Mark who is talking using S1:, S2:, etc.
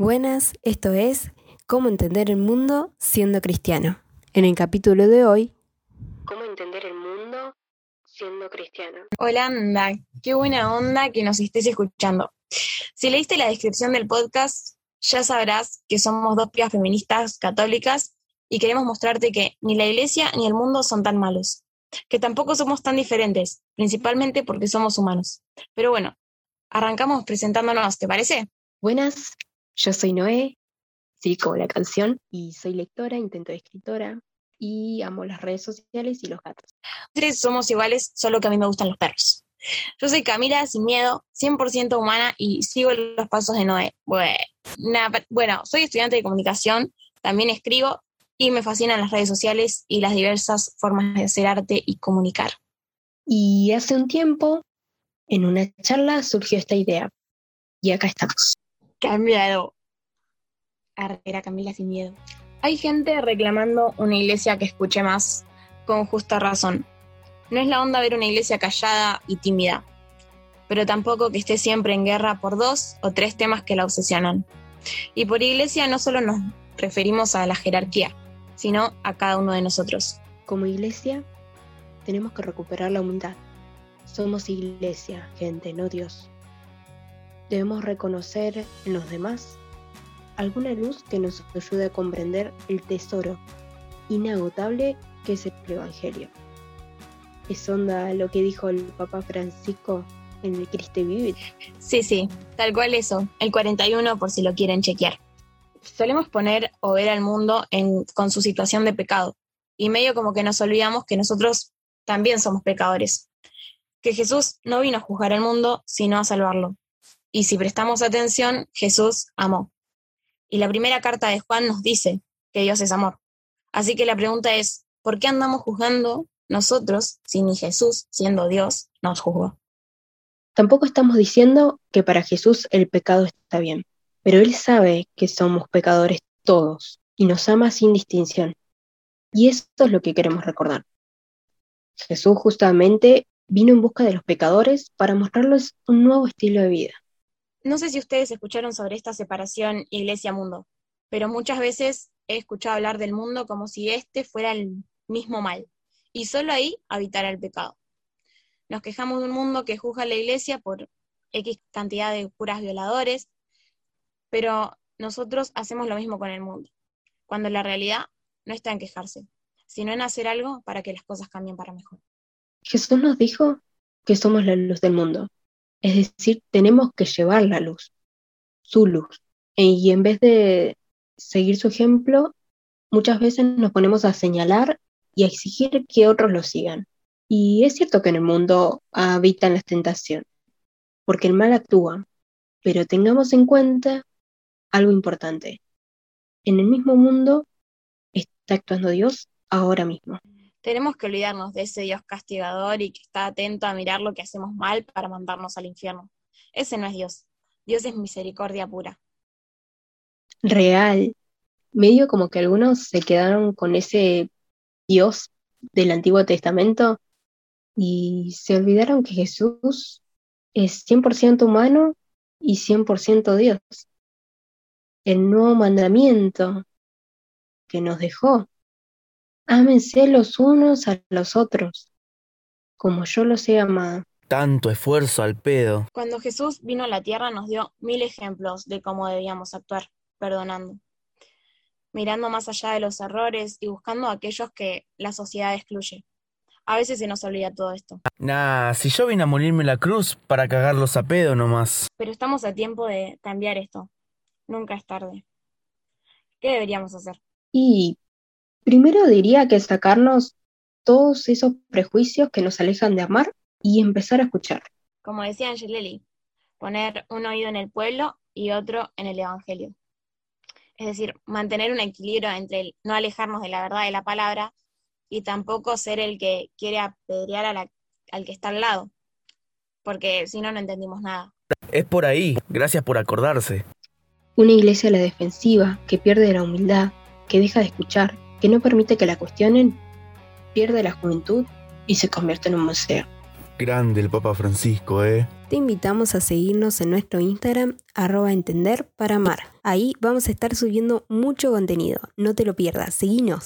S1: Buenas, esto es Cómo entender el mundo siendo cristiano. En el capítulo de hoy,
S2: ¿Cómo entender el mundo siendo cristiano?
S3: Hola, anda, qué buena onda que nos estés escuchando. Si leíste la descripción del podcast, ya sabrás que somos dos pías feministas católicas y queremos mostrarte que ni la iglesia ni el mundo son tan malos, que tampoco somos tan diferentes, principalmente porque somos humanos. Pero bueno, arrancamos presentándonos, ¿te parece?
S2: Buenas, yo soy Noé, sí, como la canción, y soy lectora, intento de escritora, y amo las redes sociales y los gatos.
S3: Tres somos iguales, solo que a mí me gustan los perros. Yo soy Camila, sin miedo, 100% humana y sigo los pasos de Noé. Bueno, bueno, soy estudiante de comunicación, también escribo y me fascinan las redes sociales y las diversas formas de hacer arte y comunicar.
S2: Y hace un tiempo, en una charla, surgió esta idea. Y acá estamos.
S3: Cambiado. Era Camila sin miedo. Hay gente reclamando una iglesia que escuche más, con justa razón. No es la onda ver una iglesia callada y tímida, pero tampoco que esté siempre en guerra por dos o tres temas que la obsesionan. Y por iglesia no solo nos referimos a la jerarquía, sino a cada uno de nosotros.
S2: Como iglesia, tenemos que recuperar la humildad. Somos iglesia, gente, no Dios. Debemos reconocer en los demás alguna luz que nos ayude a comprender el tesoro inagotable que es el Evangelio. Es onda lo que dijo el Papa Francisco en el Cristo Vive.
S3: Sí, sí, tal cual eso, el 41 por si lo quieren chequear. Solemos poner o ver al mundo con su situación de pecado y medio como que nos olvidamos que nosotros también somos pecadores, que Jesús no vino a juzgar al mundo, sino a salvarlo. Y si prestamos atención, Jesús amó. Y la primera carta de Juan nos dice que Dios es amor. Así que la pregunta es, ¿por qué andamos juzgando nosotros si ni Jesús, siendo Dios, nos juzgó?
S2: Tampoco estamos diciendo que para Jesús el pecado está bien, pero Él sabe que somos pecadores todos y nos ama sin distinción. Y esto es lo que queremos recordar. Jesús justamente vino en busca de los pecadores para mostrarles un nuevo estilo de vida.
S3: No sé si ustedes escucharon sobre esta separación iglesia-mundo, pero muchas veces he escuchado hablar del mundo como si este fuera el mismo mal, y solo ahí habitara el pecado. Nos quejamos de un mundo que juzga a la iglesia por X cantidad de curas violadores, pero nosotros hacemos lo mismo con el mundo, cuando la realidad no está en quejarse, sino en hacer algo para que las cosas cambien para mejor.
S2: Jesús nos dijo que somos la luz del mundo, es decir, tenemos que llevar la luz, su luz. Y en vez de seguir su ejemplo, muchas veces nos ponemos a señalar y a exigir que otros lo sigan. Y es cierto que en el mundo habitan las tentaciones, porque el mal actúa, pero tengamos en cuenta algo importante. En el mismo mundo está actuando Dios ahora mismo
S3: tenemos que olvidarnos de ese Dios castigador y que está atento a mirar lo que hacemos mal para mandarnos al infierno. Ese no es Dios. Dios es misericordia pura.
S2: Real. Medio como que algunos se quedaron con ese Dios del Antiguo Testamento y se olvidaron que Jesús es 100% humano y 100% Dios. El nuevo mandamiento que nos dejó Ámense los unos a los otros, como yo los he amado.
S4: Tanto esfuerzo al pedo.
S3: Cuando Jesús vino a la tierra nos dio mil ejemplos de cómo debíamos actuar, perdonando, mirando más allá de los errores y buscando a aquellos que la sociedad excluye. A veces se nos olvida todo esto.
S4: Nah, si yo vine a morirme la cruz para cagarlos a pedo nomás.
S3: Pero estamos a tiempo de cambiar esto. Nunca es tarde. ¿Qué deberíamos hacer?
S2: Y Primero diría que sacarnos todos esos prejuicios que nos alejan de amar y empezar a escuchar.
S3: Como decía Angelelli, poner un oído en el pueblo y otro en el Evangelio. Es decir, mantener un equilibrio entre el no alejarnos de la verdad de la palabra y tampoco ser el que quiere apedrear al que está al lado, porque si no, no entendimos nada.
S4: Es por ahí, gracias por acordarse.
S2: Una iglesia a la defensiva, que pierde la humildad, que deja de escuchar, que no permite que la cuestionen, pierde la juventud y se convierte en un museo.
S4: Grande el Papa Francisco, ¿eh?
S2: Te invitamos a seguirnos en nuestro Instagram, arroba entender para amar. Ahí vamos a estar subiendo mucho contenido. No te lo pierdas, seguinos.